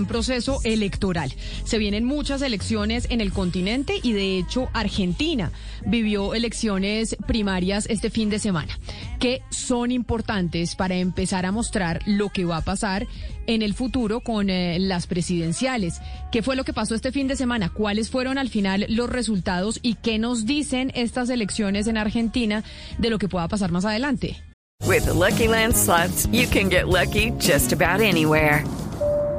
en proceso electoral. Se vienen muchas elecciones en el continente y de hecho Argentina vivió elecciones primarias este fin de semana que son importantes para empezar a mostrar lo que va a pasar en el futuro con eh, las presidenciales. ¿Qué fue lo que pasó este fin de semana? ¿Cuáles fueron al final los resultados y qué nos dicen estas elecciones en Argentina de lo que pueda pasar más adelante? With the Lucky Land slots, you can get lucky just about anywhere.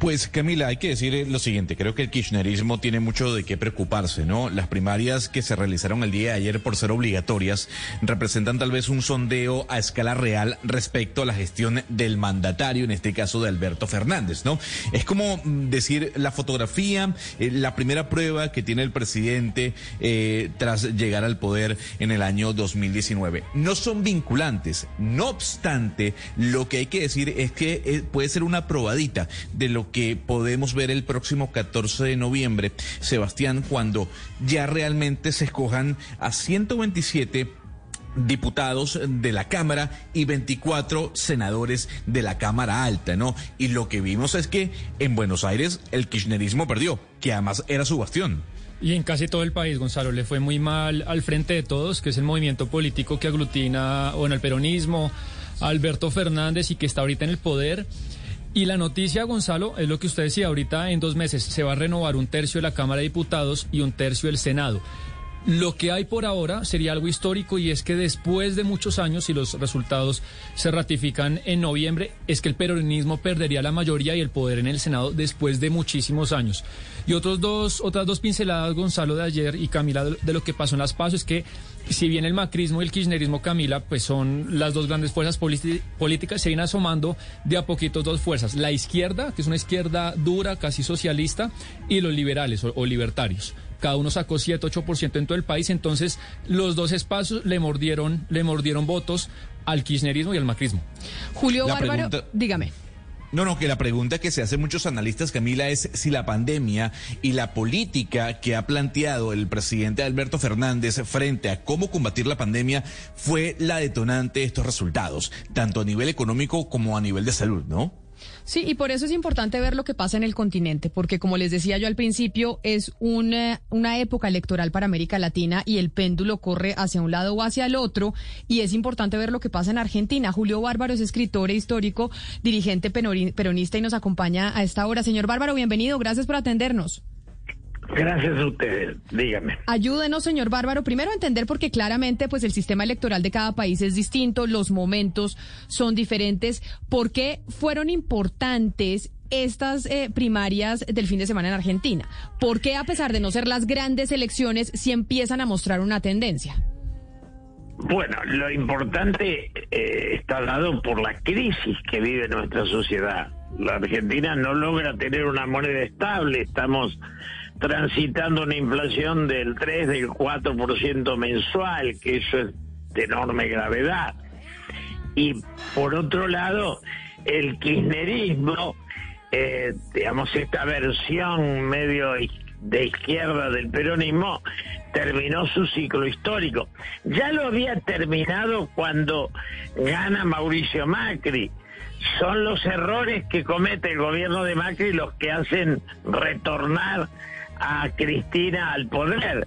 Pues Camila, hay que decir lo siguiente, creo que el kirchnerismo tiene mucho de qué preocuparse, ¿no? Las primarias que se realizaron el día de ayer por ser obligatorias representan tal vez un sondeo a escala real respecto a la gestión del mandatario, en este caso de Alberto Fernández, ¿no? Es como mm, decir la fotografía, eh, la primera prueba que tiene el presidente eh, tras llegar al poder en el año 2019. No son vinculantes, no obstante, lo que hay que decir es que eh, puede ser una probadita de lo que podemos ver el próximo 14 de noviembre, Sebastián, cuando ya realmente se escojan a 127 diputados de la Cámara y 24 senadores de la Cámara Alta, ¿no? Y lo que vimos es que en Buenos Aires el kirchnerismo perdió, que además era su bastión. Y en casi todo el país, Gonzalo, le fue muy mal al Frente de Todos, que es el movimiento político que aglutina, bueno, el peronismo, Alberto Fernández y que está ahorita en el poder. Y la noticia, Gonzalo, es lo que usted decía, ahorita en dos meses se va a renovar un tercio de la Cámara de Diputados y un tercio del Senado. Lo que hay por ahora sería algo histórico y es que después de muchos años, y los resultados se ratifican en noviembre, es que el peronismo perdería la mayoría y el poder en el Senado después de muchísimos años. Y otros dos, otras dos pinceladas, Gonzalo, de ayer y Camila, de lo que pasó en las pasos, es que si bien el macrismo y el kirchnerismo, Camila, pues son las dos grandes fuerzas políticas, se vienen asomando de a poquito dos fuerzas. La izquierda, que es una izquierda dura, casi socialista, y los liberales o libertarios cada uno sacó 7, 8% en todo el país, entonces los dos espacios le mordieron, le mordieron votos al kirchnerismo y al macrismo. Julio Bárbaro, dígame. No, no, que la pregunta que se hacen muchos analistas, Camila, es si la pandemia y la política que ha planteado el presidente Alberto Fernández frente a cómo combatir la pandemia fue la detonante de estos resultados, tanto a nivel económico como a nivel de salud, ¿no? Sí, y por eso es importante ver lo que pasa en el continente, porque como les decía yo al principio, es una, una época electoral para América Latina y el péndulo corre hacia un lado o hacia el otro, y es importante ver lo que pasa en Argentina. Julio Bárbaro es escritor e histórico, dirigente peronista y nos acompaña a esta hora. Señor Bárbaro, bienvenido, gracias por atendernos. Gracias a ustedes, dígame. Ayúdenos, señor Bárbaro, primero a entender porque claramente pues el sistema electoral de cada país es distinto, los momentos son diferentes. ¿Por qué fueron importantes estas eh, primarias del fin de semana en Argentina? ¿Por qué a pesar de no ser las grandes elecciones sí empiezan a mostrar una tendencia? Bueno, lo importante eh, está dado por la crisis que vive nuestra sociedad. La Argentina no logra tener una moneda estable, estamos transitando una inflación del 3, del 4% mensual, que eso es de enorme gravedad. Y por otro lado, el kirchnerismo, eh, digamos, esta versión medio de izquierda del peronismo, terminó su ciclo histórico. Ya lo había terminado cuando gana Mauricio Macri. Son los errores que comete el gobierno de Macri los que hacen retornar a Cristina al poder.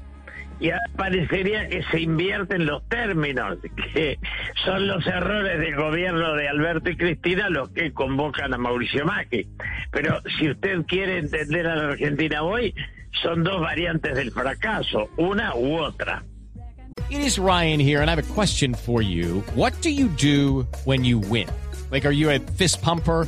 y parecería que se invierten los términos, que son los errores del gobierno de Alberto y Cristina los que convocan a Mauricio Macri. Pero si usted quiere entender a la Argentina hoy, son dos variantes del fracaso, una u otra. It is Ryan here, and I have a question for you. What do you do when you win? Like, are you a fist pumper?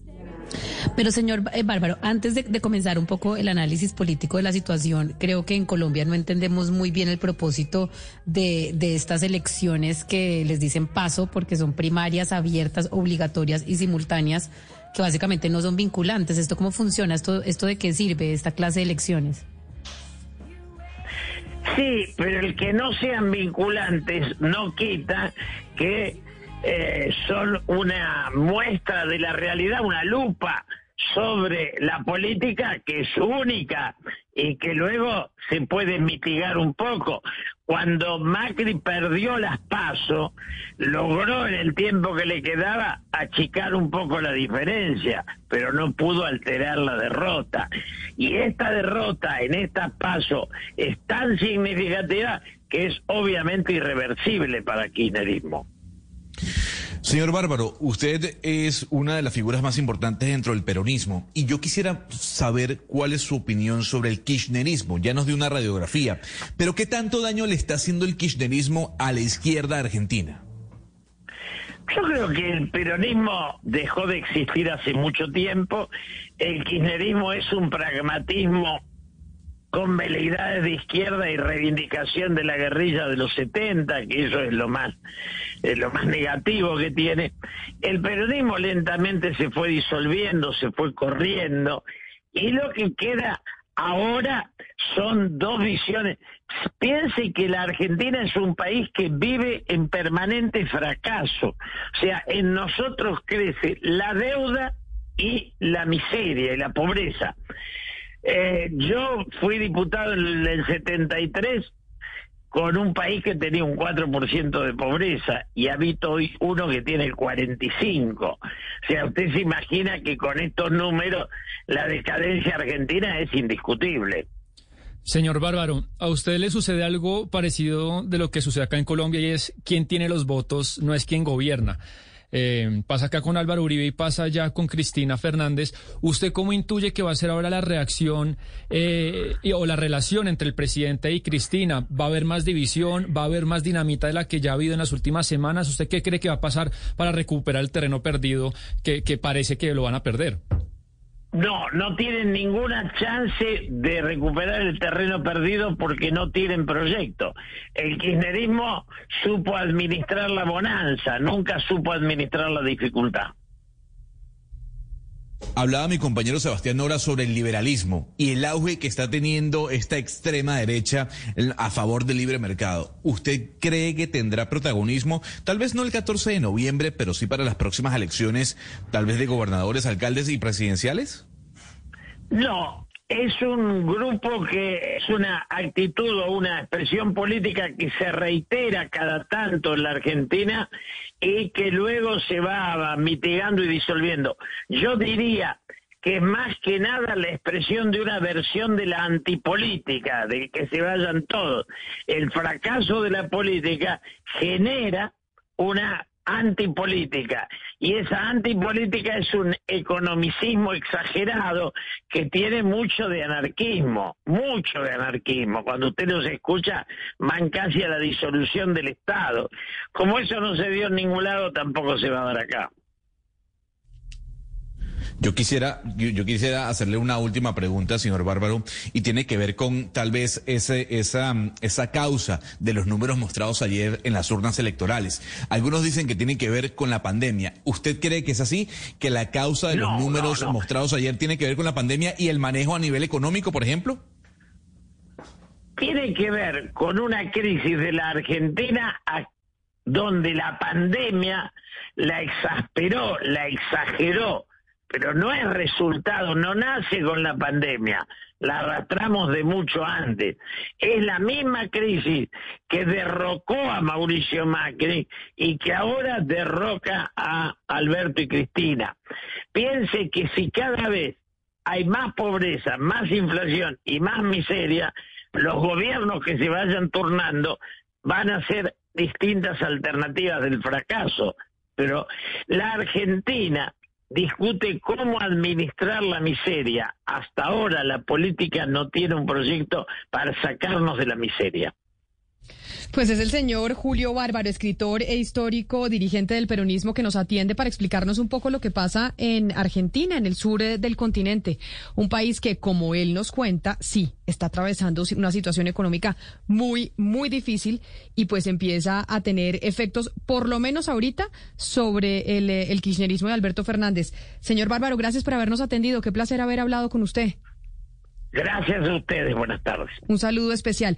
Pero señor eh, Bárbaro, antes de, comenzar un poco el análisis político de la situación, creo que en Colombia no entendemos muy bien el propósito de, de estas elecciones que les dicen paso porque son primarias, abiertas, obligatorias y simultáneas, que básicamente no son vinculantes. ¿Esto cómo funciona? ¿Esto, esto de qué sirve, esta clase de elecciones? Sí, pero el que no sean vinculantes no quita que eh, son una muestra de la realidad, una lupa sobre la política que es única y que luego se puede mitigar un poco. Cuando Macri perdió las pasos, logró en el tiempo que le quedaba achicar un poco la diferencia, pero no pudo alterar la derrota. Y esta derrota en estas pasos es tan significativa que es obviamente irreversible para el kirchnerismo. Señor Bárbaro, usted es una de las figuras más importantes dentro del peronismo y yo quisiera saber cuál es su opinión sobre el kirchnerismo. Ya nos dio una radiografía, pero ¿qué tanto daño le está haciendo el kirchnerismo a la izquierda argentina? Yo creo que el peronismo dejó de existir hace mucho tiempo. El kirchnerismo es un pragmatismo con veleidades de izquierda y reivindicación de la guerrilla de los 70, que eso es lo más, es lo más negativo que tiene. El peronismo lentamente se fue disolviendo, se fue corriendo, y lo que queda ahora son dos visiones. Piense que la Argentina es un país que vive en permanente fracaso. O sea, en nosotros crece la deuda y la miseria y la pobreza. Eh, yo fui diputado en el 73 con un país que tenía un 4% de pobreza y habito hoy uno que tiene el 45. O sea, usted se imagina que con estos números la decadencia argentina es indiscutible. Señor Bárbaro, ¿a usted le sucede algo parecido de lo que sucede acá en Colombia y es quien tiene los votos no es quien gobierna? Eh, pasa acá con Álvaro Uribe y pasa ya con Cristina Fernández. ¿Usted cómo intuye que va a ser ahora la reacción eh, o la relación entre el presidente y Cristina? ¿Va a haber más división? ¿Va a haber más dinamita de la que ya ha habido en las últimas semanas? ¿Usted qué cree que va a pasar para recuperar el terreno perdido que parece que lo van a perder? No, no tienen ninguna chance de recuperar el terreno perdido porque no tienen proyecto. El kirchnerismo supo administrar la bonanza, nunca supo administrar la dificultad. Hablaba mi compañero Sebastián Nora sobre el liberalismo y el auge que está teniendo esta extrema derecha a favor del libre mercado. ¿Usted cree que tendrá protagonismo? Tal vez no el 14 de noviembre, pero sí para las próximas elecciones, tal vez de gobernadores, alcaldes y presidenciales? No, es un grupo que es una actitud o una expresión política que se reitera cada tanto en la Argentina y que luego se va mitigando y disolviendo. Yo diría que es más que nada la expresión de una versión de la antipolítica, de que se vayan todos. El fracaso de la política genera una antipolítica. Y esa antipolítica es un economicismo exagerado que tiene mucho de anarquismo, mucho de anarquismo. Cuando usted los escucha, van casi a la disolución del Estado. Como eso no se dio en ningún lado, tampoco se va a dar acá. Yo quisiera, yo, quisiera hacerle una última pregunta, señor Bárbaro, y tiene que ver con tal vez ese, esa, esa causa de los números mostrados ayer en las urnas electorales. Algunos dicen que tiene que ver con la pandemia. ¿Usted cree que es así? ¿Que la causa de los números mostrados ayer tiene que ver con la pandemia y el manejo a nivel económico, por ejemplo? Tiene que ver con una crisis de la Argentina donde la pandemia la exasperó, la exageró, pero no es resultado, no nace con la pandemia, la arrastramos de mucho antes. Es la misma crisis que derrocó a Mauricio Macri y que ahora derroca a Alberto y Cristina. Piense que si cada vez hay más pobreza, más inflación y más miseria, los gobiernos que se vayan turnando van a ser distintas alternativas del fracaso. Pero la Argentina discute cómo administrar la miseria. Hasta ahora la política no tiene un proyecto para sacarnos de la miseria. Pues es el señor Julio Bárbaro, escritor e histórico, dirigente del peronismo, que nos atiende para explicarnos un poco lo que pasa en Argentina, en el sur eh, del continente. Un país que, como él nos cuenta, sí, está atravesando una situación económica muy, muy difícil y pues empieza a tener efectos, por lo menos ahorita, sobre el, eh, el kirchnerismo de Alberto Fernández. Señor Bárbaro, gracias por habernos atendido. Qué placer haber hablado con usted. Gracias a ustedes. Buenas tardes. Un saludo especial.